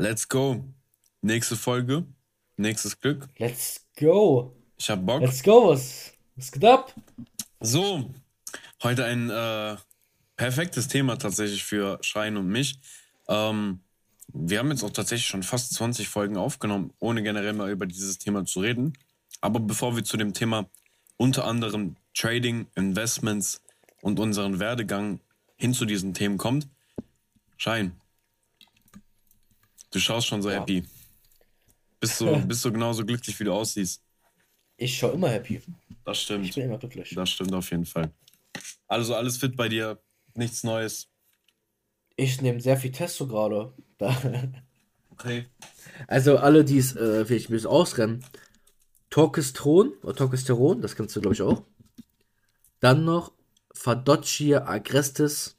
Let's go. Nächste Folge. Nächstes Glück. Let's go. Ich hab Bock. Let's go. Was, was geht ab? So, heute ein äh, perfektes Thema tatsächlich für Schreien und mich. Ähm, wir haben jetzt auch tatsächlich schon fast 20 Folgen aufgenommen, ohne generell mal über dieses Thema zu reden. Aber bevor wir zu dem Thema unter anderem Trading, Investments und unseren Werdegang hin zu diesen Themen kommt, Schein, du schaust schon so Ja. happy. Bist du, bist du genauso glücklich, wie du aussiehst? Ich schaue immer happy. Das Ich stimmt. bin immer glücklich. Das stimmt auf jeden Fall. Also alles fit bei dir, nichts Neues. Ich nehme sehr viel Testo gerade. Okay. Also alle, die es äh, vielleicht ein bisschen ausrennen. Torkestron oder Torkesteron, das kennst du glaube ich auch. Dann noch Fadoccia agrestis.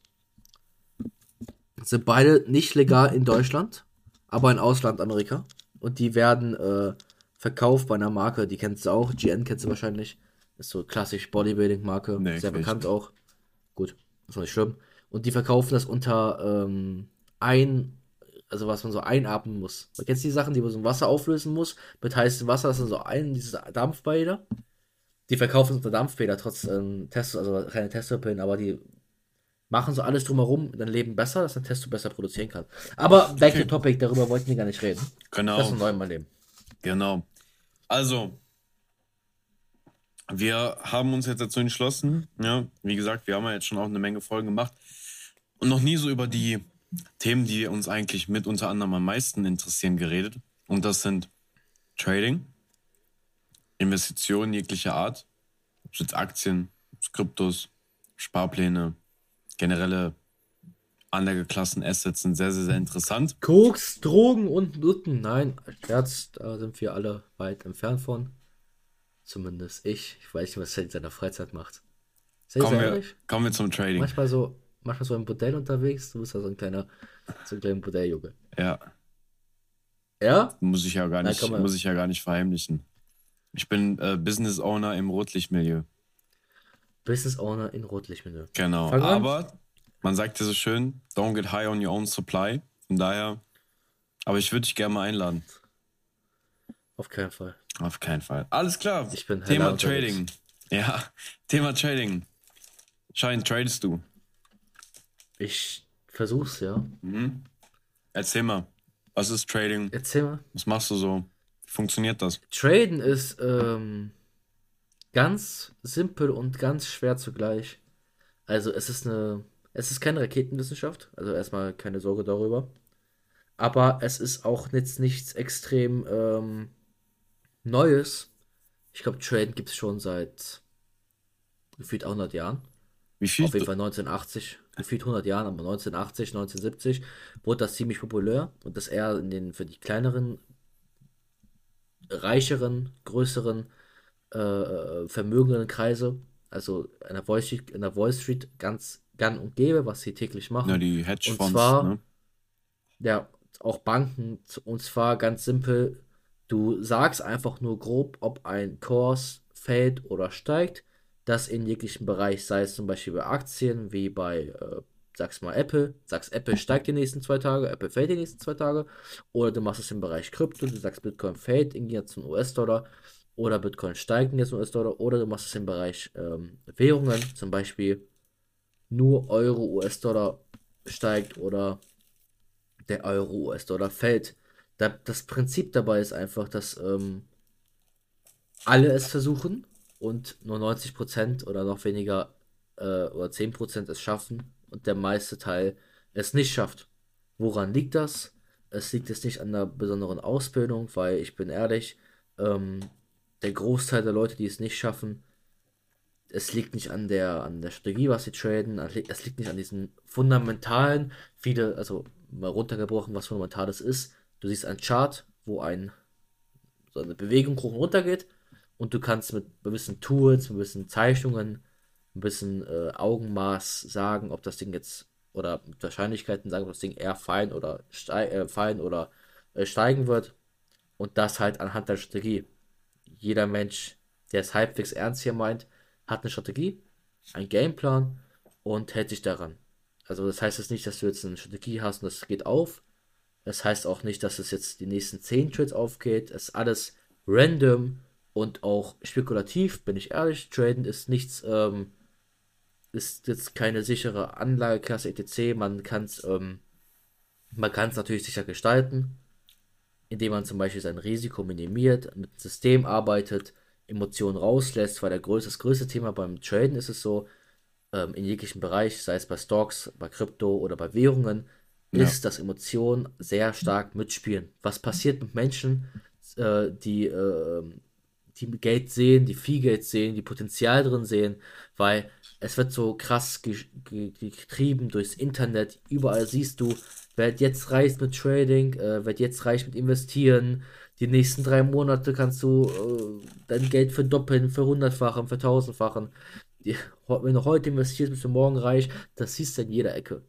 Sind beide nicht legal in Deutschland, aber in Ausland Amerika. Und die werden äh, verkauft bei einer Marke, die kennst du auch. GN kennst du wahrscheinlich. Ist so klassisch Bodybuilding-Marke. Nee, sehr bekannt nicht. auch. Gut, ist auch nicht schlimm. Und die verkaufen das unter ähm, ein, also was man so einatmen muss. Man kennt die Sachen, die man so im Wasser auflösen muss, mit heißem Wasser, das sind so ein, diese Dampfbäder. Die verkaufen unter Dampfbäder, trotz ähm, Tests, also keine Testopillen, aber die machen so alles drumherum, dein Leben besser, dass dein Testo besser produzieren kann. Aber back Okay. to topic, darüber wollten wir gar nicht reden. Das Genau, ist neu in meinem Leben. genau. Also, wir haben uns jetzt dazu entschlossen, ja, wie gesagt, wir haben ja jetzt schon auch eine Menge Folgen gemacht und noch nie so über die Themen, die uns eigentlich mit unter anderem am meisten interessieren, geredet. Und das sind Trading, Investitionen jeglicher Art, ob es jetzt Aktien, Kryptos, Sparpläne, generelle Anlageklassen, Assets sind sehr, sehr, sehr interessant. Koks, Drogen und Nutten. Nein, Scherz, da sind wir alle weit entfernt von. Zumindest ich. Ich weiß nicht, was er in seiner Freizeit macht. Sehr, Kommen wir, kommen wir zum Trading. Manchmal so, manchmal so im Bordell unterwegs. Du bist ja so ein kleiner, so ein kleiner Bordelljunge. Ja. Ja? Muss ich ja gar nicht, man- muss ich ja gar nicht verheimlichen. Ich bin äh, Business Owner im Rotlichtmilieu. Business Owner in Rotlichtmilieu. Genau. Fang an. Aber man sagt ja so schön, don't get high on your own supply. Von daher, aber ich würde dich gerne mal einladen. Auf keinen Fall. Auf keinen Fall. Alles klar. Ich bin Thema. Trading. Ja, Thema Trading. Schein, tradest du? Ich versuch's, ja. Mhm. Erzähl mal. Was ist Trading? Erzähl mal. Was machst du so? Wie funktioniert das? Traden ist ähm, ganz simpel und ganz schwer zugleich. Also es ist eine, es ist keine Raketenwissenschaft, also erstmal keine Sorge darüber. Aber es ist auch jetzt nichts extrem ähm, Neues. Ich glaube, Traden gibt es schon seit gefühlt 100 Jahren. Wie viel? Auf jeden Fall 1980, gefühlt 100 Jahren, aber 1980, 1970 wurde das ziemlich populär und das eher in den für die kleineren, reicheren, größeren, äh, vermögenden Kreise, also in der Wall Street, in der Wall Street ganz gang und gäbe, was sie täglich machen. Ja, die Hedgefonds. Und zwar- ne? Ja, auch Banken, und zwar ganz simpel, du sagst einfach nur grob, ob ein Kurs fällt oder steigt, das in jeglichen Bereich, sei es zum Beispiel bei Aktien, wie bei, äh, sag's mal Apple, sagst Apple steigt die nächsten zwei Tage, Apple fällt die nächsten zwei Tage, oder du machst es im Bereich Krypto, du sagst Bitcoin fällt in jetzt zum US-Dollar, oder Bitcoin steigt jetzt US-Dollar, oder du machst es im Bereich ähm, Währungen, zum Beispiel nur Euro, US-Dollar steigt oder der Euro US-Dollar fällt. Da, das Prinzip dabei ist einfach, dass ähm, alle es versuchen und nur 90% oder noch weniger äh, oder 10% es schaffen und der meiste Teil es nicht schafft. Woran liegt das? Es liegt jetzt nicht an einer besonderen Ausbildung, weil ich bin ehrlich, ähm, der Großteil der Leute, die es nicht schaffen, es liegt nicht an der, an der Strategie, was sie traden, es liegt- nicht an diesen fundamentalen, viele, also mal runtergebrochen, was fundamentales ist. Du siehst einen Chart, wo ein, so eine Bewegung hoch und runter geht und du kannst mit gewissen Tools, mit gewissen Zeichnungen, ein bisschen äh, Augenmaß sagen, ob das Ding jetzt oder mit Wahrscheinlichkeiten sagen, ob das Ding eher fallen oder stei äh, fallen oder äh, steigen wird. Und das halt anhand der Strategie. Jeder Mensch, der es halbwegs ernst hier meint, hat eine Strategie, einen Gameplan und hält sich daran. Also das heißt jetzt nicht, dass du jetzt eine Strategie hast und das geht auf Das heißt auch nicht, dass es jetzt die nächsten 10 Trades aufgeht. Es ist alles random und auch spekulativ, bin ich ehrlich. Traden ist nichts, ähm, ist jetzt keine sichere Anlageklasse etc. Man kann es ähm, man kann es natürlich sicher gestalten, indem man zum Beispiel sein Risiko minimiert, mit dem System arbeitet, Emotionen rauslässt, weil der größte, das größte Thema beim Traden ist es so, ähm, in jeglichem Bereich, sei es bei Stocks, bei Krypto oder bei Währungen, ja. ist, dass Emotionen sehr stark mitspielen. Was passiert mit Menschen, äh, die, äh, die Geld sehen, die viel Geld sehen, die Potenzial drin sehen, weil es wird so krass ge ge getrieben durchs Internet. Überall siehst du, wer jetzt reich mit Trading, äh, wer jetzt reich mit Investieren. Die nächsten drei Monate kannst du äh, dein Geld verdoppeln, verhundertfachen, vertausendfachen. Wenn du heute investierst, bist du morgen reich. Das siehst du in jeder Ecke.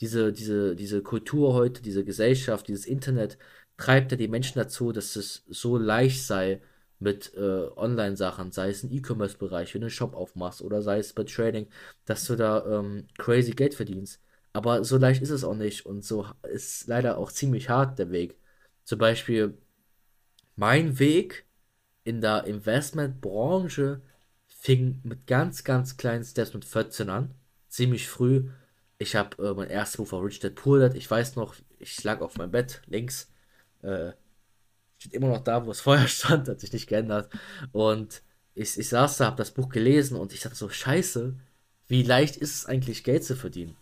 Diese, diese, diese Kultur heute, diese Gesellschaft, dieses Internet treibt ja die Menschen dazu, dass es so leicht sei, mit äh, Online-Sachen, sei es im E-Commerce-Bereich, wenn du einen Shop aufmachst oder sei es bei Trading, dass du da ähm, crazy Geld verdienst. Aber so leicht ist es auch nicht und so ist leider auch ziemlich hart der Weg. Zum Beispiel mein Weg in der Investmentbranche fing mit ganz, ganz kleinen Steps mit 14 an. Ziemlich früh. Ich habe äh, mein erstes Buch von Rich Dad Poor Dad. Ich weiß noch, ich lag auf meinem Bett links. Äh, steht immer noch da, wo es vorher stand, hat sich nicht geändert. Und ich, ich saß da, habe das Buch gelesen und ich dachte so, scheiße, wie leicht ist es eigentlich, Geld zu verdienen?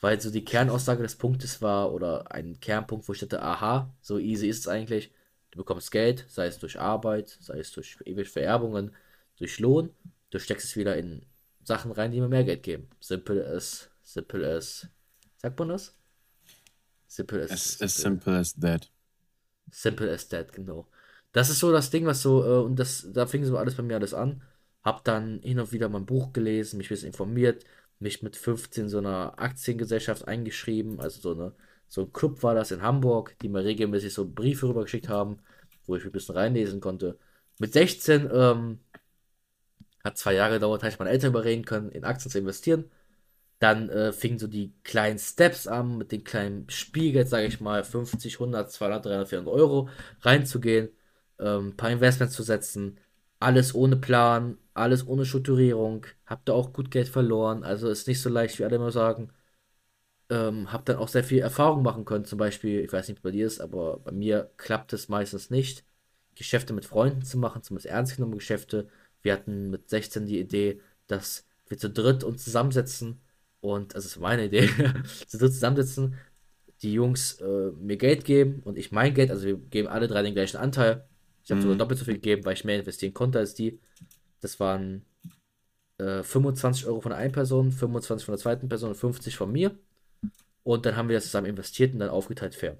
Weil so die Kernaussage des Punktes war, oder ein Kernpunkt, wo ich dachte, aha, so easy ist es eigentlich. Du bekommst Geld, sei es durch Arbeit, sei es durch ewig Vererbungen, durch Lohn. Du steckst es wieder in Sachen rein, die mir mehr Geld geben. Simple as, simple as, sagt man das? Simple as, as, as simple as that. Simple as that, genau. Das ist so das Ding, was so, äh, und das, da fing so alles bei mir alles an. Hab dann hin und wieder mein Buch gelesen, mich ein bisschen informiert, mich mit 15 so einer Aktiengesellschaft eingeschrieben, also so eine, so ein Club war das in Hamburg, die mir regelmäßig so Briefe rübergeschickt haben, wo ich ein bisschen reinlesen konnte. Mit 16, ähm, hat zwei Jahre gedauert, habe ich meine Eltern überreden können, in Aktien zu investieren. Dann äh, fingen so die kleinen Steps an, mit den kleinen Spielgeld, sage ich mal, 50, 100, 200, 300, 400 Euro reinzugehen, ähm, ein paar Investments zu setzen. Alles ohne Plan, alles ohne Strukturierung. Hab da auch gut Geld verloren. Also ist nicht so leicht, wie alle immer sagen. Ähm, hab dann auch sehr viel Erfahrung machen können. Zum Beispiel, ich weiß nicht, wie bei dir ist, aber bei mir klappt es meistens nicht, Geschäfte mit Freunden zu machen, zumindest ernst genommen Geschäfte. Wir hatten mit 16 die Idee, dass wir zu dritt uns zusammensetzen und, also das ist meine Idee, zu dritt zusammensetzen, die Jungs äh, mir Geld geben und ich mein Geld, also wir geben alle drei den gleichen Anteil. Ich habe mhm. sogar doppelt so viel gegeben, weil ich mehr investieren konnte als die. Das waren äh, 25 Euro von einer Person, 25 von der zweiten Person und 50 von mir. Und dann haben wir das zusammen investiert und dann aufgeteilt fair.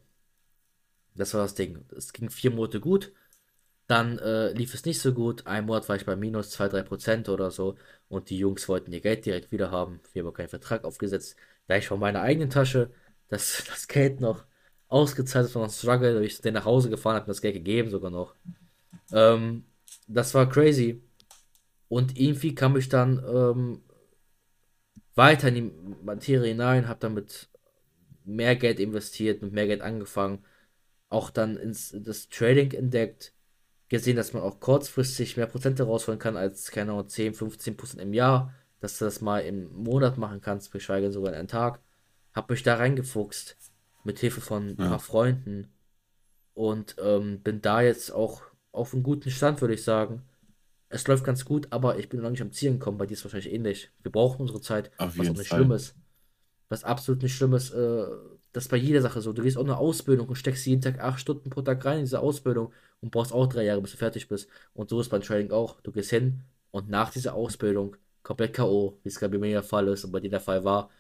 Das war das Ding. Es ging vier Monate gut. Dann äh, lief es nicht so gut. Ein Monat war ich bei minus 2-3% oder so. Und die Jungs wollten ihr Geld direkt wieder haben. Wir haben keinen Vertrag aufgesetzt. Da ich von meiner eigenen Tasche das, das Geld noch ausgezahlt habe einem Struggle, ich den nach Hause gefahren, habe das Geld gegeben sogar noch. Ähm, das war crazy. Und irgendwie kam ich dann ähm, weiter in die Materie hinein, habe damit mehr Geld investiert, mit mehr Geld angefangen, auch dann ins das Trading entdeckt, gesehen, dass man auch kurzfristig mehr Prozente rausholen kann als, keine Ahnung, 10, 15 Prozent im Jahr, dass du das mal im Monat machen kannst, geschweige sogar in einem Tag. Hab mich da reingefuchst, mit Hilfe von ein ja. paar Freunden und ähm, bin da jetzt auch auf einem guten Stand, würde ich sagen. Es läuft ganz gut, aber ich bin noch nicht am Ziel gekommen. Bei dir ist es wahrscheinlich ähnlich. Wir brauchen unsere Zeit, auf was auch nicht Fall. schlimm ist. Was absolut nicht schlimm ist, äh, das ist bei jeder Sache so. Du gehst auch eine Ausbildung und steckst jeden Tag acht Stunden pro Tag rein in diese Ausbildung und brauchst auch drei Jahre, bis du fertig bist. Und so ist beim Trading auch. Du gehst hin und nach dieser Ausbildung komplett K.O., wie es gerade bei mir der Fall ist und bei dir der Fall war,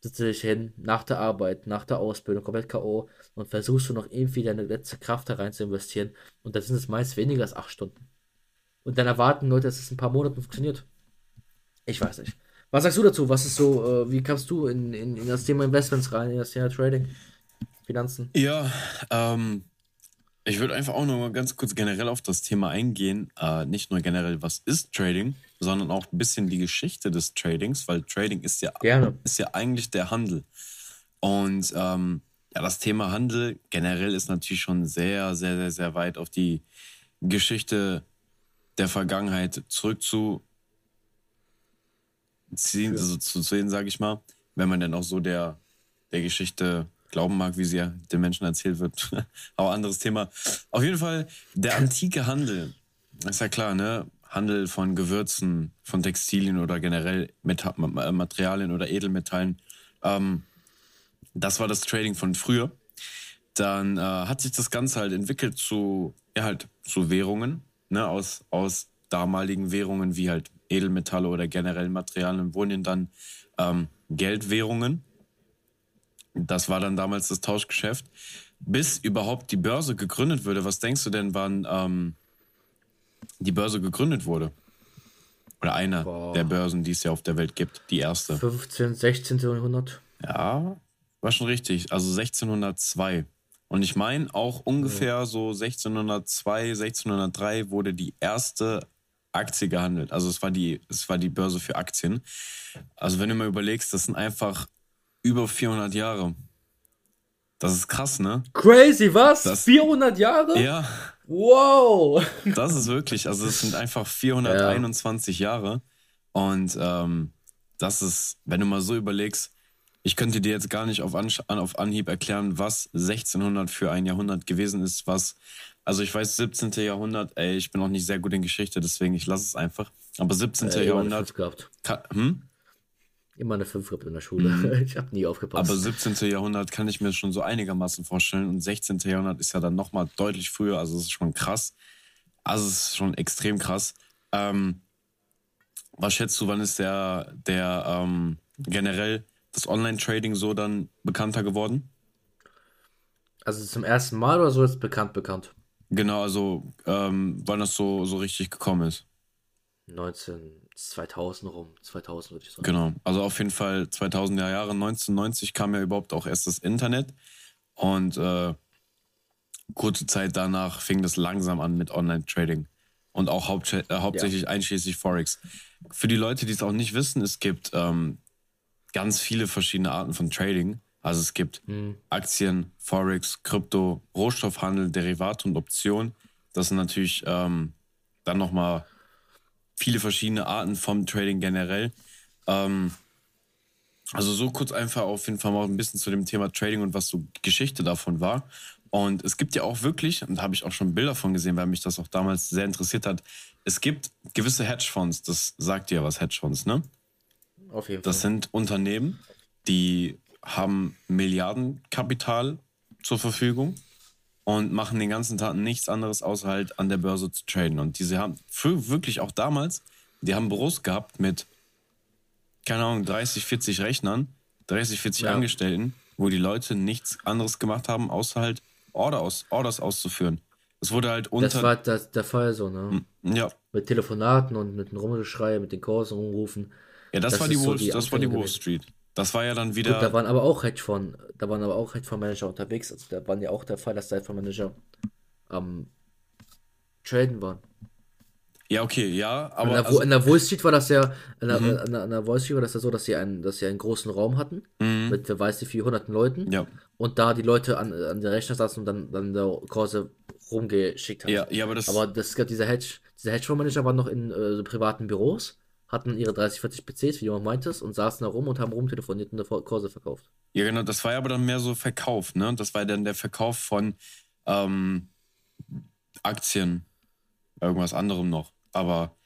sitzt du dich hin, nach der Arbeit, nach der Ausbildung, komplett K.O. und versuchst du noch irgendwie deine letzte Kraft da rein zu investieren. Und da sind es meist weniger als acht Stunden. Und dann erwarten Leute, dass es in ein paar Monaten funktioniert. Ich weiß nicht. Was sagst du dazu? Was ist so, äh, wie kamst du in, in, in, das Thema Investments rein, in das Thema Trading, Finanzen? Ja, ähm, ich würde einfach auch noch mal ganz kurz generell auf das Thema eingehen. Äh, nicht nur generell, was ist Trading, sondern auch ein bisschen die Geschichte des Tradings, weil Trading ist ja, Gerne. ist ja eigentlich der Handel. Und ähm, Ja, das Thema Handel generell ist natürlich schon sehr, sehr, sehr, sehr weit auf die Geschichte der Vergangenheit zurückzuziehen, also zu sehen, sage ich mal, wenn man dann auch so der, der Geschichte glauben mag, wie sie ja den Menschen erzählt wird. Aber anderes Thema. Auf jeden Fall, der antike Handel, ist ja klar, ne? Handel von Gewürzen, von Textilien oder generell Meta Materialien oder Edelmetallen. Ähm, das war das Trading von früher. Dann äh, hat sich das Ganze halt entwickelt zu, ja, halt zu Währungen, ne? aus, aus damaligen Währungen wie halt Edelmetalle oder generell Materialien wurden dann ähm, Geldwährungen. Das war dann damals das Tauschgeschäft. Bis überhaupt die Börse gegründet wurde, was denkst du denn, wann ähm, die Börse gegründet wurde? Oder eine Boah. der Börsen, die es ja auf der Welt gibt, die erste. 15, 16. Jahrhundert. Ja, war schon richtig. Also 1602. Und ich meine, auch ungefähr so 1602, 1603 wurde die erste Aktie gehandelt. Also es war die, es war die Börse für Aktien. Also wenn du mal überlegst, das sind einfach über 400 Jahre. Das ist krass, ne? Crazy, was? Das, 400 Jahre? Ja. Wow. Das ist wirklich, also es sind einfach 421 ja. Jahre. Und ähm, das ist, wenn du mal so überlegst, ich könnte dir jetzt gar nicht auf, An auf Anhieb erklären, was 1600 für ein Jahrhundert gewesen ist, was, also ich weiß 17. Jahrhundert, ey, ich bin auch nicht sehr gut in Geschichte, deswegen ich lasse es einfach. Aber 17. Äh, Jahrhundert. Gehabt. Kann, hm? Immer eine 5 gehabt in der Schule. Mhm. Ich habe nie aufgepasst. Aber 17. Jahrhundert kann ich mir schon so einigermaßen vorstellen. Und 16. Jahrhundert ist ja dann nochmal deutlich früher. Also es ist schon krass. Also es ist schon extrem krass. Ähm, was schätzt du, wann ist der, der ähm, generell das Online-Trading so dann bekannter geworden? Also zum ersten Mal oder so ist bekannt bekannt? Genau, also ähm, wann das so, so richtig gekommen ist. 19, 2000 rum, 2000 würde ich sagen. Genau, also auf jeden Fall 2000er Jahre, 1990 kam ja überhaupt auch erst das Internet und äh, kurze Zeit danach fing das langsam an mit Online-Trading und auch haupt äh, hauptsächlich ja. einschließlich Forex. Für die Leute, die es auch nicht wissen, es gibt ähm, ganz viele verschiedene Arten von Trading. Also es gibt hm. Aktien, Forex, Krypto, Rohstoffhandel, Derivate und Optionen. Das sind natürlich ähm, dann nochmal viele verschiedene Arten vom Trading generell. Ähm, also so kurz einfach auf jeden Fall mal ein bisschen zu dem Thema Trading und was so Geschichte davon war. Und es gibt ja auch wirklich, und da habe ich auch schon Bilder von gesehen, weil mich das auch damals sehr interessiert hat, es gibt gewisse Hedgefonds, das sagt dir was, Hedgefonds, ne? Auf jeden Fall. Das sind Unternehmen, die haben Milliardenkapital zur Verfügung und machen den ganzen Tag nichts anderes, außer halt an der Börse zu traden. Und diese haben für wirklich auch damals, die haben Büros gehabt mit, keine Ahnung, 30, 40 Rechnern, 30, 40 ja. Angestellten, wo die Leute nichts anderes gemacht haben, außer halt Order aus, Orders auszuführen. Es wurde halt unter. Das war das, der Fall so, ne? Hm, ja. Mit Telefonaten und mit dem Rumgeschrei, mit den Kursen rumrufen. Ja, das, das war die, Wall, so die das war die Wall Street. Das war ja dann wieder. Gut, da waren aber auch Hedgefonds, da waren aber auch Hedgefondsmanager unterwegs. Also da waren ja auch der Fall, dass der Hedgefondsmanager am Traden waren. Ja, okay, ja, aber. In der, also, in der Wall Street war das ja, in der, mhm. in der, in der Wall Street war das ja so, dass sie einen, dass sie einen großen Raum hatten, mhm. mit, wer weiß wie viel hunderten Leuten. Ja. Und da die Leute an, an der Rechner saßen und dann, dann der Kurse rumgeschickt haben. Ja, ja, aber das. Aber das gab dieser Hedge, dieser Hedgefondsmanager waren noch in äh, privaten Büros hatten ihre 30, 40 PCs, wie du auch meintest, und saßen da rum und haben rumtelefoniert und eine Kurse verkauft. Ja, genau, das war ja aber dann mehr so Verkauf, ne? Das war dann der Verkauf von ähm, Aktien, irgendwas anderem noch. Aber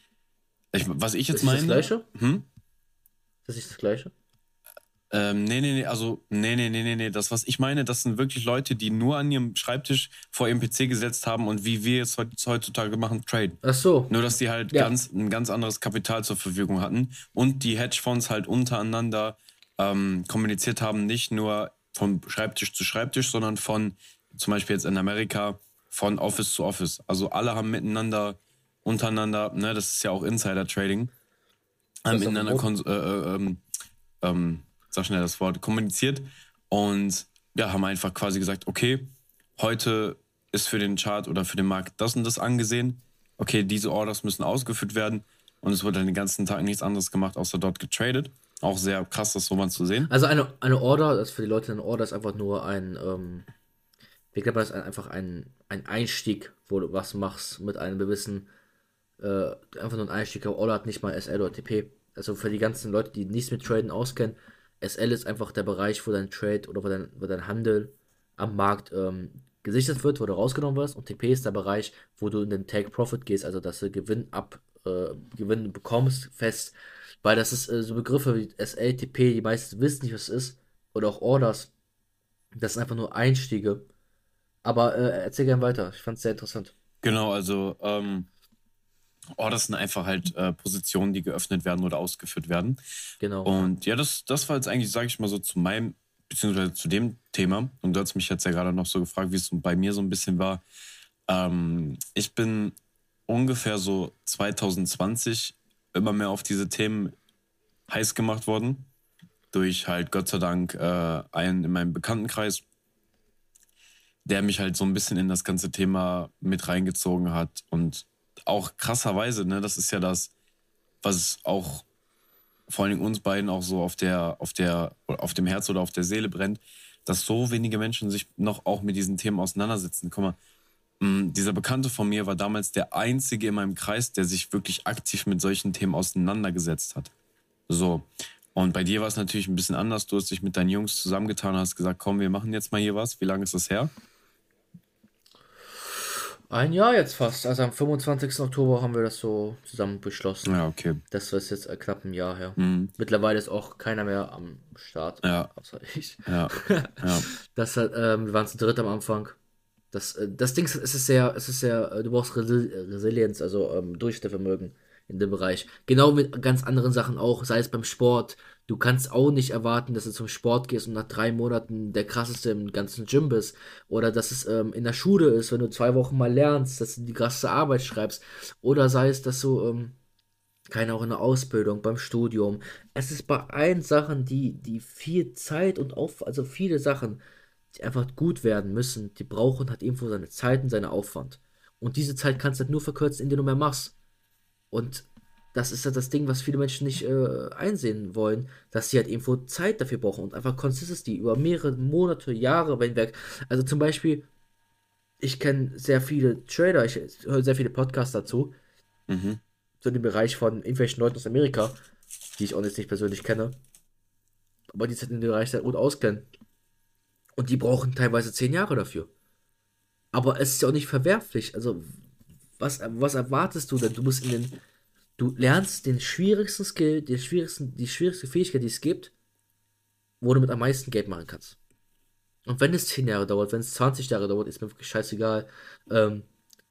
ich, was ich jetzt ist meine. Ist das Gleiche? Hm? Das ist das Gleiche? Ähm, nee, nee, nee, also, nee, nee, nee, nee, nee. Das, was ich meine, das sind wirklich Leute, die nur an ihrem Schreibtisch vor ihrem PC gesetzt haben und wie wir es heutzutage machen, traden. Ach so. Nur, dass die halt ja. ganz, ein ganz anderes Kapital zur Verfügung hatten und die Hedgefonds halt untereinander ähm, kommuniziert haben, nicht nur von Schreibtisch zu Schreibtisch, sondern von, zum Beispiel jetzt in Amerika, von Office zu Office. Also alle haben miteinander, untereinander, ne, das ist ja auch Insider-Trading, haben miteinander, äh, äh, ähm, ähm, sag schnell das Wort, kommuniziert und ja, haben einfach quasi gesagt, okay, heute ist für den Chart oder für den Markt das und das angesehen. Okay, diese Orders müssen ausgeführt werden und es wurde dann den ganzen Tag nichts anderes gemacht, außer dort getradet. auch sehr krass, das so mal zu sehen. Also eine, eine Order, das für die Leute eine Order ist einfach nur ein, ähm, glaube, das ist einfach ein, ein Einstieg, wo du was machst mit einem gewissen, äh, einfach nur ein Einstieg. Order hat nicht mal SL oder TP. Also für die ganzen Leute, die nichts mit Traden auskennen, SL ist einfach der Bereich, wo dein Trade oder wo dein, wo dein Handel am Markt ähm, gesichert wird, wo du rausgenommen wirst. Und TP ist der Bereich, wo du in den Take Profit gehst, also dass du Gewinn ab, äh, Gewinn bekommst, fest. Weil das ist äh, so Begriffe wie SL, TP, die meisten wissen nicht, was es ist. Oder auch Orders. Das sind einfach nur Einstiege. Aber äh, erzähl gerne weiter. Ich fand es sehr interessant. Genau, also ähm, Orders sind einfach halt äh, Positionen, die geöffnet werden oder ausgeführt werden. Genau. Und ja, das, das war jetzt eigentlich, sage ich mal so, zu meinem, beziehungsweise zu dem Thema. Und du hast mich jetzt ja gerade noch so gefragt, wie es bei mir so ein bisschen war. Ähm, ich bin ungefähr so 2020 immer mehr auf diese Themen heiß gemacht worden. Durch halt Gott sei Dank äh, einen in meinem Bekanntenkreis, der mich halt so ein bisschen in das ganze Thema mit reingezogen hat. Und auch krasserweise, ne, das ist ja das, was auch vor allen Dingen uns beiden auch so auf der, auf der, auf dem Herz oder auf der Seele brennt, dass so wenige Menschen sich noch auch mit diesen Themen auseinandersetzen. Guck mal, dieser Bekannte von mir war damals der einzige in meinem Kreis, der sich wirklich aktiv mit solchen Themen auseinandergesetzt hat. So. Und bei dir war es natürlich ein bisschen anders. Du hast dich mit deinen Jungs zusammengetan und hast gesagt, komm, wir machen jetzt mal hier was. Wie lange ist das her? Ein Jahr jetzt fast. Also am 25. Oktober haben wir das so zusammen beschlossen. Ja, okay. Das ist jetzt knapp ein Jahr her. Mhm. Mittlerweile ist auch keiner mehr am Start. Ja. Außer ich. Ja. ja. Das ähm, wir waren zu dritt am Anfang. Das, äh, das Ding ist, es ist sehr, es ist sehr, äh, du brauchst Resi Resilienz, also ähm, Durchhaltevermögen in dem Bereich. Genau mit ganz anderen Sachen auch, sei es beim Sport. Du kannst auch nicht erwarten, dass du zum Sport gehst und nach drei Monaten der krasseste im ganzen Gym bist. Oder dass es ähm, in der Schule ist, wenn du zwei Wochen mal lernst, dass du die krasse Arbeit schreibst. Oder sei es, dass du, ähm, keine auch in der Ausbildung, beim Studium. Es ist bei allen Sachen, die, die viel Zeit und auf, also viele Sachen, die einfach gut werden müssen, die brauchen halt irgendwo seine Zeit und seinen Aufwand. Und diese Zeit kannst du halt nur verkürzen, indem du mehr machst. Und das ist ja das Ding, was viele Menschen nicht äh, einsehen wollen, dass sie halt irgendwo Zeit dafür brauchen und einfach Consistency über mehrere Monate, Jahre hinweg. Also zum Beispiel, ich kenne sehr viele Trader, ich höre sehr viele Podcasts dazu, Mhm. so in dem Bereich von irgendwelchen Leuten aus Amerika, die ich auch jetzt nicht persönlich kenne, aber die sich in dem Bereich sehr gut auskennen. Und die brauchen teilweise zehn Jahre dafür. Aber es ist ja auch nicht verwerflich. Also, was, was erwartest du denn? Du musst in den. Du lernst den schwierigsten Skill, den schwierigsten, die schwierigste Fähigkeit, die es gibt, wo du mit am meisten Geld machen kannst. Und wenn es 10 Jahre dauert, wenn es 20 Jahre dauert, ist mir wirklich scheißegal. Ähm,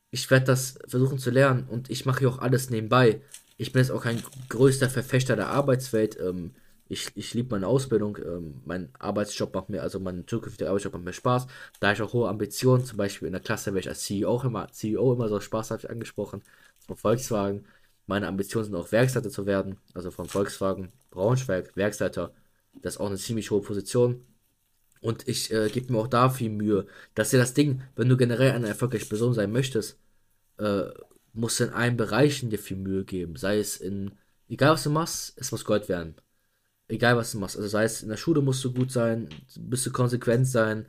ich werde das versuchen zu lernen und ich mache hier auch alles nebenbei. Ich bin jetzt auch kein größter Verfechter der Arbeitswelt. Ähm, ich ich liebe meine Ausbildung. Ähm, mein Arbeitsjob macht mir, also mein zukünftiger Arbeitsjob macht mir Spaß. Da ich auch hohe Ambitionen, zum Beispiel in der Klasse werde ich als CEO immer, CEO immer so Spaß habe ich angesprochen. Von Volkswagen. Meine Ambitionen sind auch Werksleiter zu werden. Also von Volkswagen Braunschweig, Werksleiter. Das ist auch eine ziemlich hohe Position. Und ich äh, gebe mir auch da viel Mühe. Das ist ja das Ding, wenn du generell eine erfolgreiche Person sein möchtest, äh, musst du in allen Bereichen dir viel Mühe geben. Sei es in, egal was du machst, es muss Gold werden. Egal was du machst. Also sei es in der Schule musst du gut sein, musst du konsequent sein.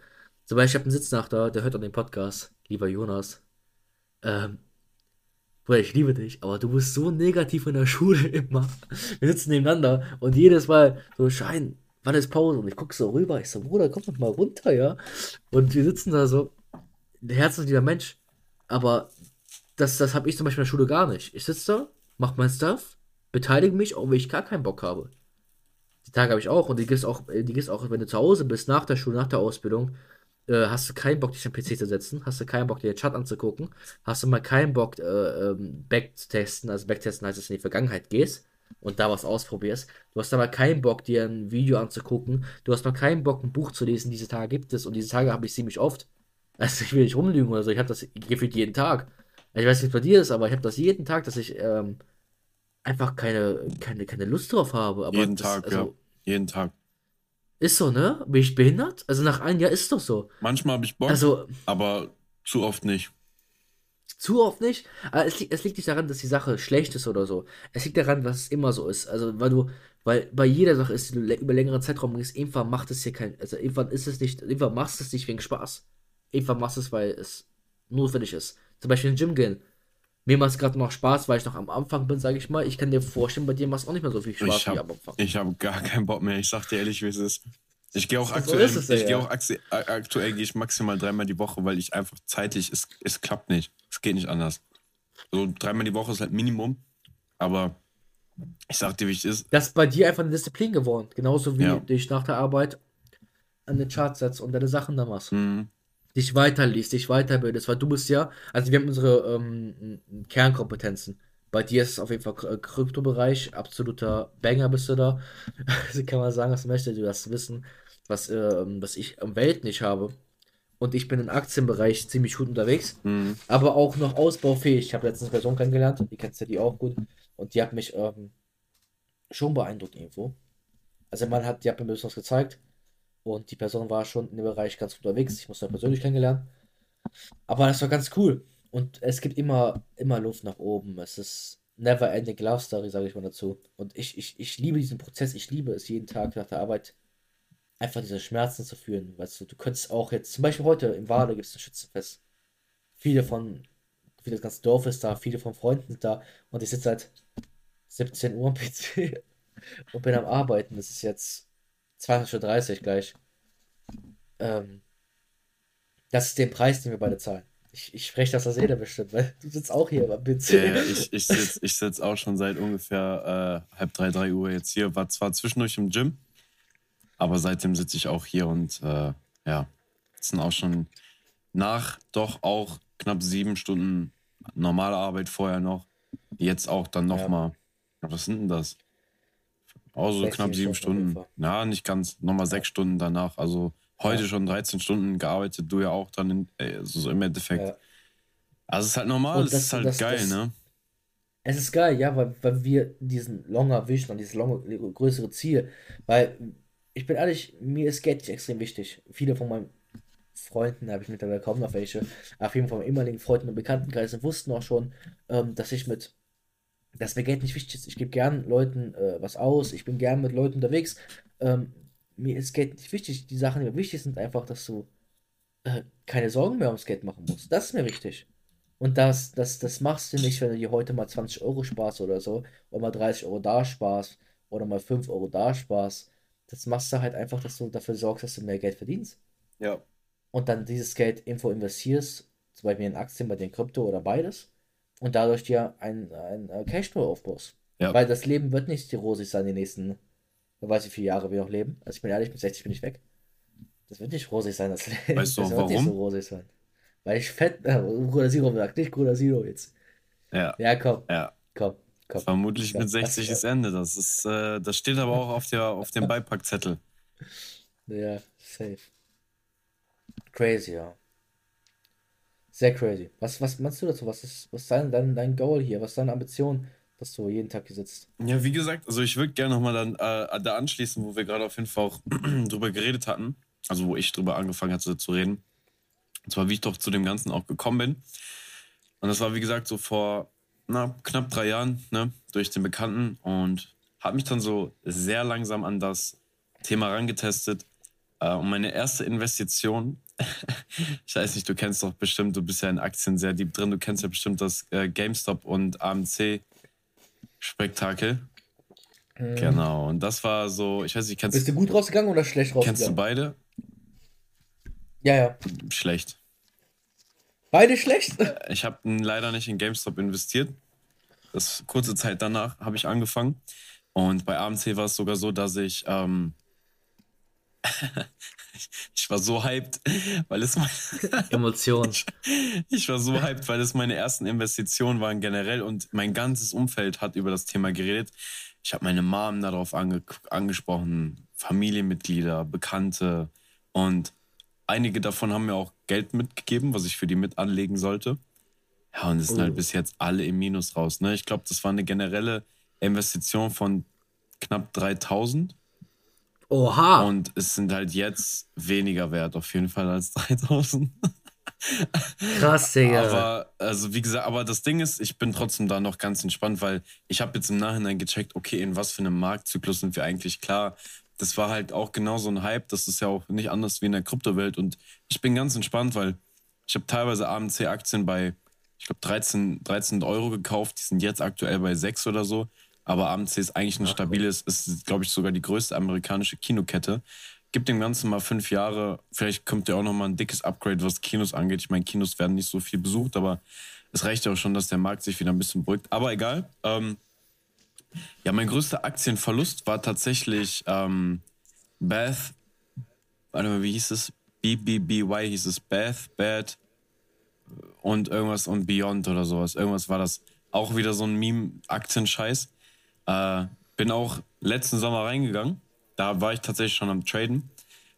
Zum Beispiel, ich habe einen Sitznachter, der hört an den Podcast, lieber Jonas. Ähm, Bruder, ich liebe dich, aber du bist so negativ in der Schule immer. Wir sitzen nebeneinander und jedes Mal so, Schein, wann ist Pause? Und ich gucke so rüber, ich so, Bruder, komm doch mal runter, ja. Und wir sitzen da so, ein herzlicher Mensch, aber das, das habe ich zum Beispiel in der Schule gar nicht. Ich sitze da, mach mein Stuff, beteilige mich, auch wenn ich gar keinen Bock habe. Die Tage habe ich auch und die gibt's auch, äh, die gibt's auch, wenn du zu Hause bist, nach der Schule, nach der Ausbildung, äh, hast du keinen Bock, dich am PC zu setzen, hast du keinen Bock, dir den Chat anzugucken, hast du mal keinen Bock, äh, ähm, backtesten, also backtesten heißt, dass du in die Vergangenheit gehst und da was ausprobierst. Du hast mal keinen Bock, dir ein Video anzugucken, du hast mal keinen Bock, ein Buch zu lesen, diese Tage gibt es und diese Tage habe ich ziemlich oft. Also ich will nicht rumlügen oder so, ich habe das gefühlt jeden Tag. Ich weiß nicht, was bei dir ist, aber ich habe das jeden Tag, dass ich ähm, einfach keine, keine, keine Lust drauf habe. Aber Jeden das, Tag, also, ja. Jeden Tag. Ist so, ne? Bin ich behindert? Also nach einem Jahr ist es doch so. Manchmal habe ich Bock, Also, aber zu oft nicht. Zu oft nicht. Aber es, liegt- es liegt nicht daran, dass die Sache schlecht ist oder so. Es liegt daran, dass es immer so ist. Also, weil du, weil bei jeder Sache ist, die du über längeren Zeitraum gehst, irgendwann macht es dir kein, also irgendwann ist es nicht, irgendwann machst du es nicht wegen Spaß. Irgendwann machst du es, weil es notwendig ist. Zum Beispiel in den Gym gehen. Mir macht es gerade noch Spaß, weil ich noch am Anfang bin, sage ich mal. Ich kann dir vorstellen, bei dir macht es auch nicht mehr so viel Spaß Ich wie habe am Anfang. ich hab gar keinen Bock mehr. Ich sag dir ehrlich, wie es ist. Ich gehe auch So aktuell, es ich gehe ja. auch aktuell gehe ich maximal dreimal die Woche, weil ich einfach zeitlich, es, es klappt nicht. Es geht nicht anders. So dreimal die Woche ist halt Minimum. Aber ich sag dir, wie es ist. Das ist bei dir einfach eine Disziplin geworden. Genauso wie Ja. dich nach der Arbeit an den Chart setzt und deine Sachen da machst. Mhm. Dich weiterliest, dich weiterbildest, weil du bist ja, also wir haben unsere ähm, Kernkompetenzen. Bei dir ist es auf jeden Fall K- Kryptobereich, absoluter Banger bist du da. Also kann man sagen, was möchte du das wissen, was, ähm, was ich am Welt nicht habe. Und ich bin im Aktienbereich ziemlich gut unterwegs, Mhm. aber auch noch ausbaufähig. Ich habe letztens eine Person kennengelernt, die kennst ja die auch gut. Und die hat mich ähm, schon beeindruckt irgendwo. Also man hat, die hat mir ein bisschen was gezeigt und die Person war schon in dem Bereich ganz unterwegs. Ich musste persönlich kennengelernt. Aber das war ganz cool. Und es gibt immer, immer Luft nach oben. Es ist never ending love story, sage ich mal dazu. Und ich, ich, ich liebe diesen Prozess. Ich liebe es jeden Tag nach der Arbeit einfach diese Schmerzen zu fühlen. Weißt du, du könntest auch jetzt, zum Beispiel heute im Wade gibt es ein Schützenfest. Viele von, viele das ganze Dorf ist da, viele von Freunden sind da. Und ich sitze seit 17 Uhr am PC und bin am Arbeiten. Das ist jetzt 20.30 Uhr gleich. Ähm, das ist der Preis, den wir beide zahlen. Ich, ich spreche das aus jeder bestimmt, weil du sitzt auch hier am PC. Ja, ja, ich, ich sitze ich sitz auch schon seit ungefähr äh, halb drei, drei Uhr jetzt hier. War zwar zwischendurch im Gym, aber seitdem sitze ich auch hier und äh, ja, es sind auch schon nach doch auch knapp sieben Stunden normale Arbeit vorher noch. Jetzt auch dann nochmal, ja, was sind denn das? Auch so Sechs, knapp sieben Stunden auf jeden. Ja, nicht ganz, nochmal sechs Stunden danach. Also heute Ja. schon 13 Stunden gearbeitet, du ja auch dann in, äh, so im Endeffekt. Ja. Also es ist halt normal, Und es das- ist halt das- geil, das- ne? Es ist geil, ja, weil, weil wir diesen Longer Vision und dieses lange, größere Ziel, weil ich bin ehrlich, mir ist Geld extrem wichtig. Viele von meinen Freunden, habe ich mittlerweile kaum noch welche, aber viele von meinen ehemaligen Freunden und Bekanntenkreisen wussten auch schon, ähm, dass ich mit, dass mir Geld nicht wichtig ist. Ich gebe gern Leuten äh, was aus, ich bin gern mit Leuten unterwegs. Ähm, mir ist Geld nicht wichtig. Die Sachen, die mir wichtig sind, einfach, dass du äh, keine Sorgen mehr ums Geld machen musst. Das ist mir wichtig. Und das, das, das machst du nicht, wenn du dir heute mal 20 Euro sparst oder so, oder mal 30 Euro da sparst, oder mal 5 Euro da sparst. Das machst du halt einfach, dass du dafür sorgst, dass du mehr Geld verdienst. Ja. Und dann dieses Geld irgendwo investierst, zum Beispiel in Aktien, bei den Krypto oder beides, und dadurch dir ein, ein äh, Cashflow aufbaust. Ja. Weil das Leben wird nicht rosig sein, die nächsten, weiß wie viele Jahre wir noch leben. Also ich bin ehrlich, mit 60 bin ich weg. Das wird nicht rosig sein, das Leben. Weißt du das wird nicht warum? so rosig sein. Weil ich fett, äh, Bruder Zero sagt, nicht Bruder Zero jetzt. Ja, Ja, komm, ja. komm, komm. Vermutlich mit das- 60 ist Ende. Das ist, äh, das steht aber auch auf der, auf dem Beipackzettel. Ja, safe. Crazy, ja. Sehr crazy. Was, was meinst du dazu? Was ist, was ist dein, dein, Goal hier? Was ist deine Ambition, dass du jeden Tag hier sitzt? Ja, wie gesagt, also ich würde gerne nochmal dann äh, da anschließen, wo wir gerade auf jeden Fall auch drüber geredet hatten. Also wo ich drüber angefangen hatte zu reden. Und zwar, wie ich doch zu dem Ganzen auch gekommen bin. Und das war, wie gesagt, so vor na, knapp drei Jahren, ne, durch den Bekannten und habe mich dann so sehr langsam an das Thema rangetestet. Äh, und meine erste Investition, ich weiß nicht, du kennst doch bestimmt, du bist ja in Aktien sehr deep drin, du kennst ja bestimmt das äh, GameStop und AMC-Spektakel. Genau, und das war so, ich weiß nicht, kennst, Bist du gut rausgegangen oder schlecht kennst du rausgegangen? beide? Ja, ja. Schlecht. Beide schlecht? Ich habe leider nicht in GameStop investiert. Das kurze Zeit danach habe ich angefangen. Und bei AMC war es sogar so, dass ich ähm, ich war so hyped, weil es mein, Emotionen. ich war so hyped, weil es meine ersten Investitionen waren generell und mein ganzes Umfeld hat über das Thema geredet. Ich habe meine Mom darauf ange angesprochen, Familienmitglieder, Bekannte und einige davon haben mir auch Geld mitgegeben, was ich für die mit anlegen sollte. Ja, und es sind Oh. halt bis jetzt alle im Minus raus. Ne? Ich glaube, das war eine generelle Investition von knapp 3000 Oha! und es sind halt jetzt weniger wert, auf jeden Fall als 3000. Krass, Digga. Aber, also wie gesagt, aber das Ding ist, ich bin trotzdem da noch ganz entspannt, weil ich habe jetzt im Nachhinein gecheckt, okay, in was für einem Marktzyklus sind wir eigentlich klar. Das war halt auch genau so ein Hype, das ist ja auch nicht anders wie in der Kryptowelt und ich bin ganz entspannt, weil ich habe teilweise AMC-Aktien bei, ich glaube, 13, 13 Euro gekauft, die sind jetzt aktuell bei 6 oder so. Aber AMC ist eigentlich ein stabiles, ist, glaube ich, sogar die größte amerikanische Kinokette gib dem Ganzen mal fünf Jahre. Vielleicht kommt ja auch noch mal ein dickes Upgrade, was Kinos angeht. Ich meine, Kinos werden nicht so viel besucht, aber es reicht ja auch schon, dass der Markt sich wieder ein bisschen beruhigt. Aber egal. Ähm, ja, mein größter Aktienverlust war tatsächlich ähm, Bath. Warte mal, wie hieß es? BBBY hieß es. Bath, Bad und irgendwas und Beyond oder sowas. Irgendwas war das. Auch wieder so ein Meme-Aktienscheiß. Äh, bin auch letzten Sommer reingegangen da war ich tatsächlich schon am Traden.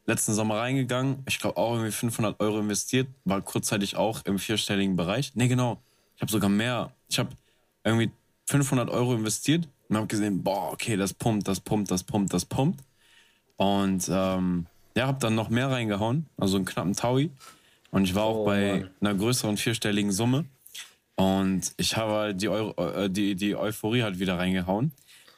Letzten Sommer reingegangen, ich glaube auch irgendwie 500 Euro investiert, war kurzzeitig auch im vierstelligen Bereich. Ne, genau, ich habe sogar mehr. Ich habe irgendwie 500 Euro investiert und habe gesehen, boah, okay, das pumpt, das pumpt, das pumpt, das pumpt. Und ähm, ja, habe dann noch mehr reingehauen, also einen knappen Taui. Und ich war auch oh, bei Mann. einer größeren vierstelligen Summe. Und ich habe halt die, Euro, äh, die, die Euphorie halt wieder reingehauen.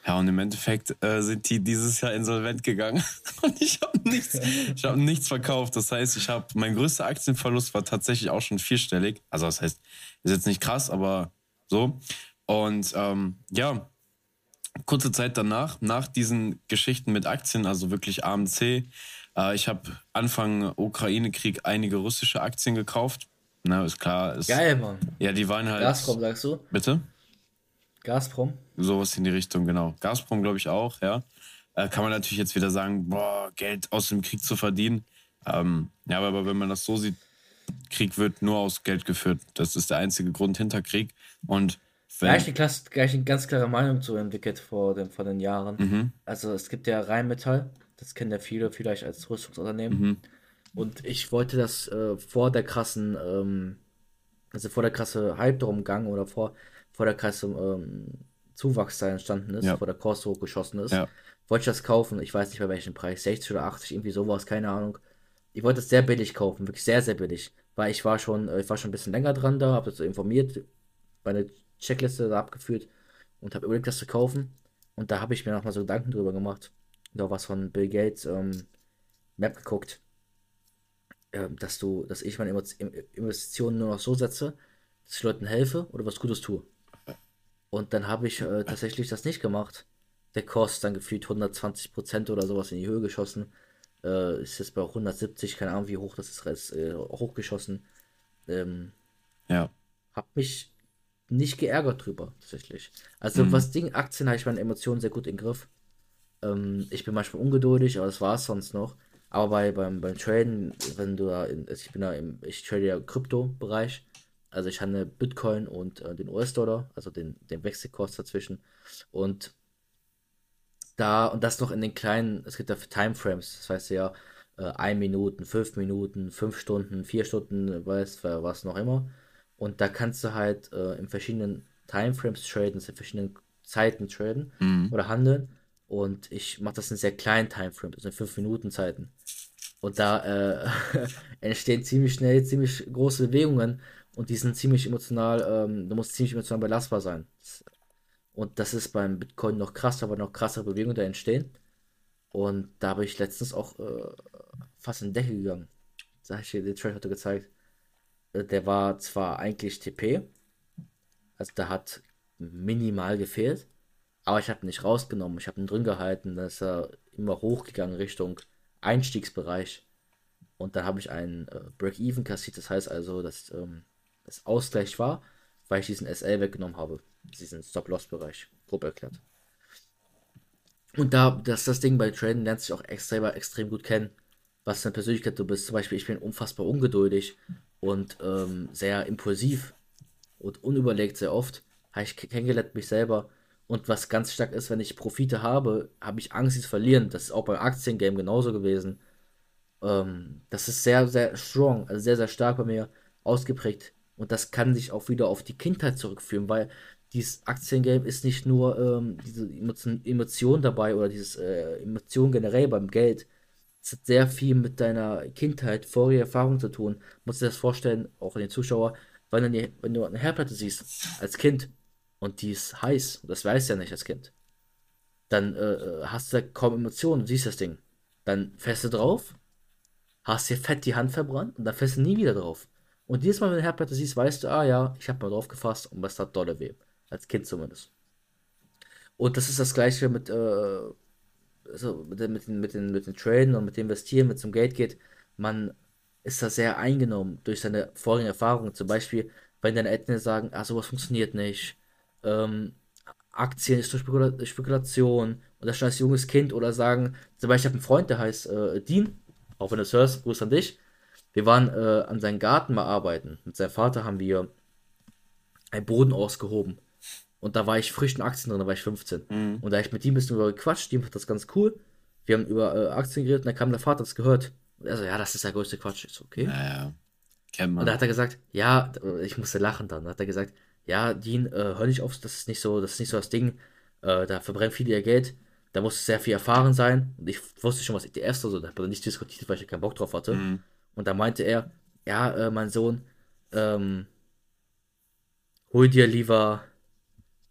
Ja, und im Endeffekt äh, sind die dieses Jahr insolvent gegangen. Und ich habe nichts, ich hab nichts verkauft. Das heißt, ich habe mein größter Aktienverlust war tatsächlich auch schon vierstellig. Also das heißt, ist jetzt nicht krass, aber so. Und ähm, ja, kurze Zeit danach, nach diesen Geschichten mit Aktien, also wirklich AMC, äh, ich habe Anfang Ukraine-Krieg einige russische Aktien gekauft. Na, ist klar. Ist, Geil, Mann. Ja, die waren halt. Gazprom, sagst du? Bitte? Gazprom? Sowas in die Richtung, genau. Gazprom, glaube ich, auch, ja. Äh, kann man natürlich jetzt wieder sagen, boah, Geld aus dem Krieg zu verdienen. Ähm, ja, aber wenn man das so sieht, Krieg wird nur aus Geld geführt. Das ist der einzige Grund hinter Krieg. Und wenn gleich, eine Klasse, gleich eine ganz klare Meinung zu entwickelt vor den, vor den Jahren. Mhm. Also es gibt ja Rheinmetall, das kennen ja viele vielleicht als Rüstungsunternehmen. Mhm. Und ich wollte das äh, vor der krassen, ähm, also vor der krasse Hype drum gang oder vor, vor der krasse ähm, Zuwachs da entstanden ist, ja. vor der Kurs hochgeschossen ist, ja. wollte ich das kaufen. Ich weiß nicht bei welchem Preis, 60 oder 80, irgendwie sowas, keine Ahnung. Ich wollte es sehr billig kaufen, wirklich sehr, sehr billig. Weil ich war schon, äh, ich war schon ein bisschen länger dran da, habe das so informiert, meine Checkliste da abgeführt und habe überlegt, das zu kaufen. Und da habe ich mir nochmal so Gedanken drüber gemacht. Da was von Bill Gates ähm, Map geguckt, äh, dass du, dass ich meine Investitionen nur noch so setze, dass ich Leuten helfe oder was Gutes tue. Und dann habe ich äh, tatsächlich das nicht gemacht. Der Kurs dann gefühlt 120% oder sowas in die Höhe geschossen. Äh, ist jetzt bei 170, keine Ahnung, wie hoch das ist, äh, hochgeschossen. Ähm, ja. Hab mich nicht geärgert drüber, tatsächlich. Also, mhm. was Ding Aktien habe ich meine Emotionen sehr gut im Griff. Ähm, ich bin manchmal ungeduldig, aber das war es sonst noch. Aber bei, beim, beim Traden, wenn du da, in, also ich bin da im, ich trade ja Krypto-Bereich, also ich habe Bitcoin und äh, den US-Dollar, also den, den Wechselkurs dazwischen. Und da, und das noch in den kleinen, es gibt ja Timeframes, das heißt ja, äh, 1 Minuten, 5 Minuten, 5 Stunden, 4 Stunden, weiß was noch immer. Und da kannst du halt äh, in verschiedenen Timeframes traden, in verschiedenen Zeiten traden mhm. oder handeln. Und ich mache das in sehr kleinen Timeframes, also in 5 Minuten Zeiten. Und da äh, entstehen ziemlich schnell ziemlich große Bewegungen und die sind ziemlich emotional, ähm, du musst ziemlich emotional belastbar sein. Und das ist beim Bitcoin noch krasser, aber noch krassere Bewegungen da entstehen. Und da habe ich letztens auch äh, fast in den Deckel gegangen. Da habe ich dir den Trade heute gezeigt. Äh, der war zwar eigentlich TP, also da hat minimal gefehlt, aber ich habe ihn nicht rausgenommen. Ich habe ihn drin gehalten, da ist er immer hochgegangen Richtung Einstiegsbereich. Und dann habe ich einen äh, Break-Even kassiert, das heißt also, dass ähm, es Ausgleich war, weil ich diesen SL weggenommen habe. Diesen Stop-Loss-Bereich. Grob erklärt. Und da, das das Ding bei Traden lernt sich auch extrem, extrem gut kennen, was für eine Persönlichkeit du bist. Zum Beispiel, ich bin unfassbar ungeduldig und ähm, sehr impulsiv und unüberlegt sehr oft. Habe ich kennengelernt mich selber. Und was ganz stark ist, wenn ich Profite habe, habe ich Angst, sie zu verlieren. Das ist auch beim Aktiengame genauso gewesen. Ähm, das ist sehr, sehr strong, also sehr, sehr stark bei mir ausgeprägt. Und das kann sich auch wieder auf die Kindheit zurückführen, weil dieses Aktiengame ist nicht nur ähm, diese Emotion, dabei oder dieses äh, Emotion generell beim Geld, es hat sehr viel mit deiner Kindheit, vorige Erfahrung zu tun. Musst dir das vorstellen, auch an den Zuschauer, wenn du, wenn du eine Herdplatte siehst als Kind und die ist heiß, das weißt du ja nicht als Kind, dann äh, äh hast du kaum Emotionen, du siehst das Ding. Dann fährst du drauf, hast dir fett die Hand verbrannt und dann fährst du nie wieder drauf. Und jedes Mal, wenn du eine Herdplatte siehst, weißt du, ah ja, ich habe mal drauf gefasst und was tat dolle weh. Als Kind zumindest. Und das ist das gleiche mit, äh, also mit, den, mit, mit, den, mit den Traden und mit dem Investieren, mit zum Geld geht. Man ist da sehr eingenommen durch seine vorigen Erfahrungen. Zum Beispiel, wenn deine Eltern sagen, ah, sowas funktioniert nicht, ähm, Aktien ist Spekula Spekulation oder schon als junges Kind oder sagen, zum Beispiel, ich habe einen Freund, der heißt äh, Dean, auch wenn du es hörst, Gruß an dich. Wir waren äh, an seinem Garten mal arbeiten. Mit seinem Vater haben wir einen Boden ausgehoben. Und da war ich frisch in Aktien drin, da war ich 15. Mhm. Und da ich mit ihm ein bisschen über gequatscht, ihm fand das ganz cool. Wir haben über äh, Aktien geredet und dann kam der Vater, das gehört. Und er so, ja, das ist der größte Quatsch. Ich so, okay. Naja, kennt man. Und da hat er gesagt, ja, ich musste lachen dann. Da hat er gesagt, ja, Dean, äh, hör nicht auf, das ist nicht so, das ist nicht so das Ding. Äh, da verbrennen viele ihr Geld. Da muss sehr viel erfahren sein. Und ich wusste schon, was ETFs oder so, da habe ich nicht diskutiert, weil ich keinen Bock drauf hatte. Mhm. Und da meinte er, ja, äh, mein Sohn, ähm, hol dir lieber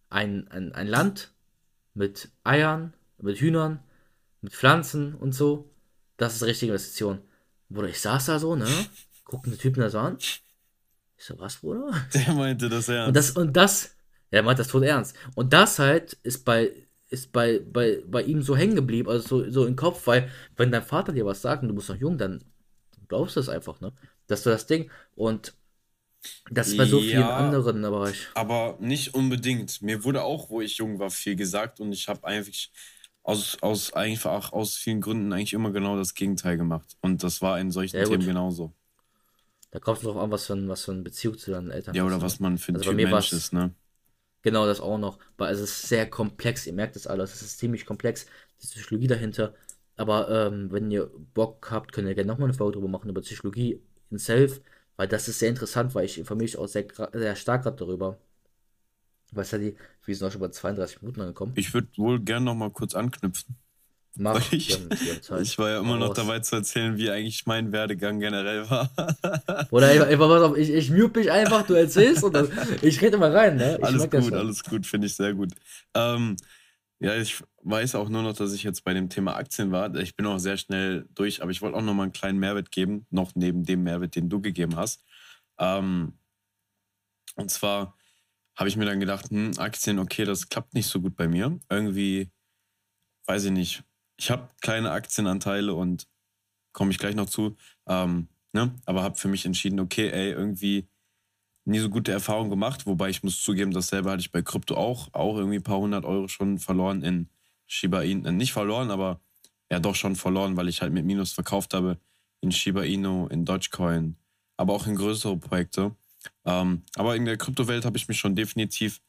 ein, ein, ein Land mit Eiern, mit Hühnern, mit Pflanzen und so. Das ist die richtige Investition. Bruder, ich saß da so, ne? Guckten die Typen da so an. Ich so, was, Bruder? Der meinte das ernst. Und das, und das, er meinte das tot ernst. Und das halt ist bei, ist bei, bei, bei ihm so hängen geblieben, also so, so im Kopf, weil, wenn dein Vater dir was sagt und du bist noch jung, dann glaubst du es einfach, ne? Das ist das Ding. Und das ist bei so vielen ja, anderen Bereich. Aber nicht unbedingt. Mir wurde auch, wo ich jung war, viel gesagt und ich habe eigentlich aus, aus einfach aus vielen Gründen eigentlich immer genau das Gegenteil gemacht. Und das war in solchen ja, Themen genauso. Da kommt es drauf an, was für, ein, was für eine Beziehung zu deinen Eltern Ja, oder hast, was ne? man für ein also Typ Mensch ist, ne? Genau, das auch noch. Weil es ist sehr komplex, ihr merkt das alles. Es ist ziemlich komplex, die Psychologie dahinter. Aber ähm, wenn ihr Bock habt, könnt ihr gerne nochmal eine Folge drüber machen, über Psychologie in Self, weil das ist sehr interessant, weil ich informiere mich auch sehr, sehr stark gerade darüber. Weißt du, die, wir sind auch schon bei 32 Minuten angekommen. Ich würde wohl gerne nochmal kurz anknüpfen. Mach, ich, ich war ja immer noch dabei zu erzählen, wie eigentlich mein Werdegang generell war. Oder ich, ich, auf, ich, ich mute mich einfach, du erzählst und dann, ich rede immer rein. Ne? alles gut, alles gut, finde ich sehr gut. Ähm, ja, ich weiß auch nur noch, dass ich jetzt bei dem Thema Aktien war. Ich bin auch sehr schnell durch, aber ich wollte auch noch mal einen kleinen Mehrwert geben, noch neben dem Mehrwert, den du gegeben hast. Ähm, und zwar habe ich mir dann gedacht, hm, Aktien, okay, das klappt nicht so gut bei mir. Irgendwie, weiß ich nicht. Ich habe kleine Aktienanteile und komme ich gleich noch zu. Ähm, ne? Aber habe für mich entschieden, okay, ey, irgendwie nie so gute Erfahrungen gemacht, wobei ich muss zugeben, dasselbe hatte ich bei Krypto auch, auch irgendwie ein paar hundert Euro schon verloren in Shiba Inu, nicht verloren, aber ja doch schon verloren, weil ich halt mit Minus verkauft habe in Shiba Inu, in Dogecoin, aber auch in größere Projekte. Ähm, aber in der Kryptowelt habe ich mich schon definitiv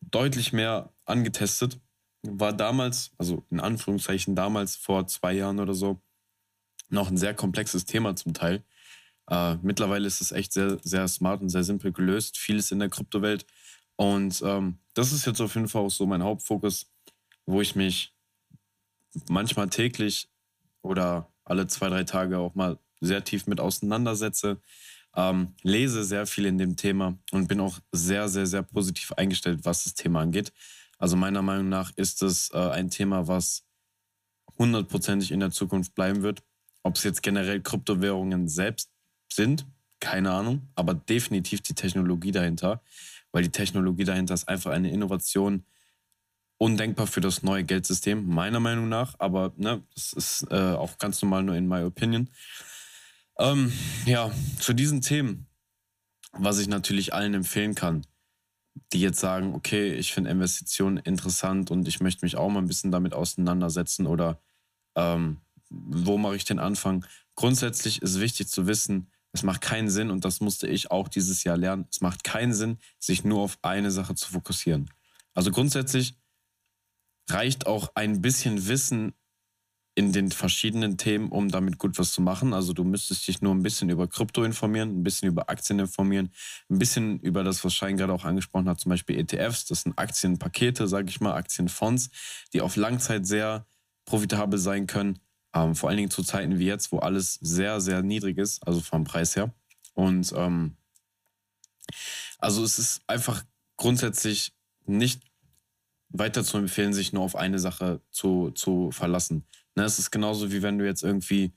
deutlich mehr angetestet. War damals, also in Anführungszeichen damals vor zwei Jahren oder so, noch ein sehr komplexes Thema zum Teil. Äh, mittlerweile ist es echt sehr, sehr smart und sehr simpel gelöst. Vieles in der Kryptowelt. Und ähm, das ist jetzt auf jeden Fall auch so mein Hauptfokus, wo ich mich manchmal täglich oder alle zwei, drei Tage auch mal sehr tief mit auseinandersetze. Ähm, lese sehr viel in dem Thema und bin auch sehr, sehr, sehr positiv eingestellt, was das Thema angeht. Also meiner Meinung nach ist es äh, ein Thema, was hundertprozentig in der Zukunft bleiben wird. Ob es jetzt generell Kryptowährungen selbst sind, keine Ahnung, aber definitiv die Technologie dahinter, weil die Technologie dahinter ist einfach eine Innovation, undenkbar für das neue Geldsystem, meiner Meinung nach, aber ne, das ist äh, auch ganz normal nur in my opinion. Ähm, ja, zu diesen Themen, was ich natürlich allen empfehlen kann, die jetzt sagen, okay, ich finde Investitionen interessant und ich möchte mich auch mal ein bisschen damit auseinandersetzen oder ähm, wo mache ich den Anfang? Grundsätzlich ist wichtig zu wissen, es macht keinen Sinn, und das musste ich auch dieses Jahr lernen, es macht keinen Sinn, sich nur auf eine Sache zu fokussieren. Also grundsätzlich reicht auch ein bisschen Wissen in den verschiedenen Themen, um damit gut was zu machen. Also du müsstest dich nur ein bisschen über Krypto informieren, ein bisschen über Aktien informieren, ein bisschen über das, was Schein gerade auch angesprochen hat, zum Beispiel ETFs. Das sind Aktienpakete, sage ich mal, Aktienfonds, die auf Langzeit sehr profitabel sein können. Ähm, vor allen Dingen zu Zeiten wie jetzt, wo alles sehr, sehr niedrig ist, also vom Preis her. Und ähm, also es ist einfach grundsätzlich nicht weiter zu empfehlen, sich nur auf eine Sache zu, zu verlassen. Ne, es ist genauso wie wenn du jetzt irgendwie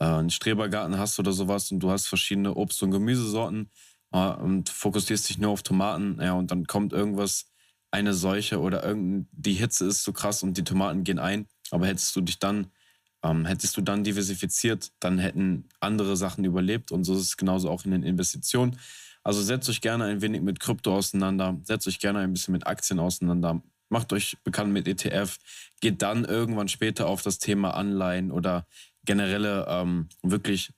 äh, einen Strebergarten hast oder sowas und du hast verschiedene Obst- und Gemüsesorten äh, und fokussierst dich nur auf Tomaten, ja, und dann kommt irgendwas, eine Seuche oder die Hitze ist so krass und die Tomaten gehen ein, aber hättest du dich dann, ähm, hättest du dann diversifiziert, dann hätten andere Sachen überlebt und so ist es genauso auch in den Investitionen. Also setzt euch gerne ein wenig mit Krypto auseinander, setzt euch gerne ein bisschen mit Aktien auseinander, macht euch bekannt mit ETF, geht dann irgendwann später auf das Thema Anleihen oder generelle, ähm, wirklich,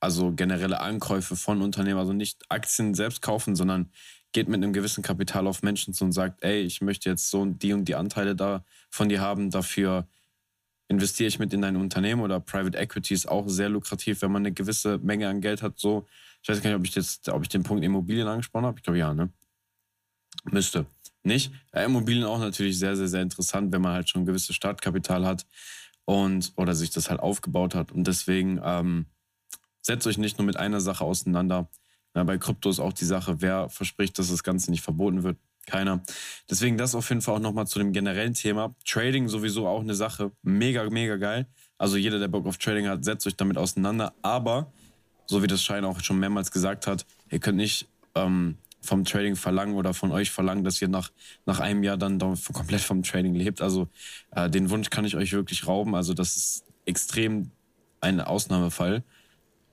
also generelle Ankäufe von Unternehmen, also nicht Aktien selbst kaufen, sondern geht mit einem gewissen Kapital auf Menschen zu und sagt, ey, ich möchte jetzt so die und die Anteile da von dir haben, dafür investiere ich mit in dein Unternehmen oder Private Equity ist auch sehr lukrativ, wenn man eine gewisse Menge an Geld hat. So, ich weiß gar nicht, ob ich jetzt, ob ich den Punkt Immobilien angesprochen habe. Ich glaube ja, ne? Müsste. Nicht? Ja, Immobilien auch natürlich sehr, sehr, sehr interessant, wenn man halt schon ein gewisses Startkapital hat und oder sich das halt aufgebaut hat. Und deswegen ähm, setzt euch nicht nur mit einer Sache auseinander. Ja, bei Krypto ist auch die Sache, wer verspricht, dass das Ganze nicht verboten wird? Keiner. Deswegen das auf jeden Fall auch nochmal zu dem generellen Thema. Trading sowieso auch eine Sache. Mega, mega geil. Also jeder, der Bock auf Trading hat, setzt euch damit auseinander. Aber, so wie das Schein auch schon mehrmals gesagt hat, ihr könnt nicht ähm, vom Trading verlangen oder von euch verlangen, dass ihr nach, nach einem Jahr dann komplett vom Trading lebt. Also äh, den Wunsch kann ich euch wirklich rauben. Also das ist extrem ein Ausnahmefall,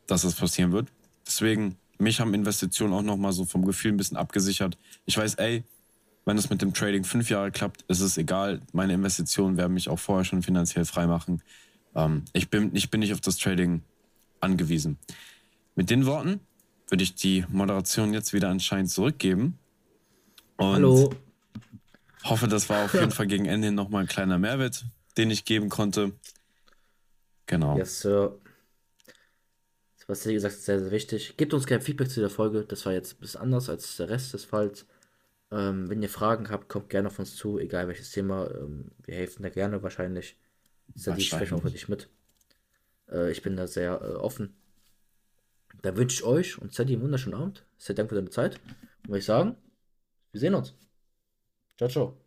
dass das passieren wird. Deswegen, mich haben Investitionen auch nochmal so vom Gefühl ein bisschen abgesichert. Ich weiß, ey, wenn es mit dem Trading fünf Jahre klappt, ist es egal. Meine Investitionen werden mich auch vorher schon finanziell freimachen. Ähm, ich, bin, ich bin nicht auf das Trading angewiesen. Mit den Worten würde ich die Moderation jetzt wieder anscheinend zurückgeben. Und Hallo. hoffe, das war auf jeden Fall gegen Ende nochmal ein kleiner Mehrwert, den ich geben konnte. Genau. Yes, Sir. Was ihr gesagt habt, sehr, sehr wichtig. Gebt uns gerne Feedback zu der Folge. Das war jetzt ein bisschen anders als der Rest des Falls. Ähm, wenn ihr Fragen habt, kommt gerne auf uns zu, egal welches Thema. Ähm, wir helfen da gerne wahrscheinlich. Sadie, ich spreche auch für dich mit. Äh, ich bin da sehr äh, offen. Da wünsche ich euch und Sadie einen wunderschönen Abend. Sehr danke für deine Zeit. Und würde ich sagen, wir sehen uns. Ciao, ciao.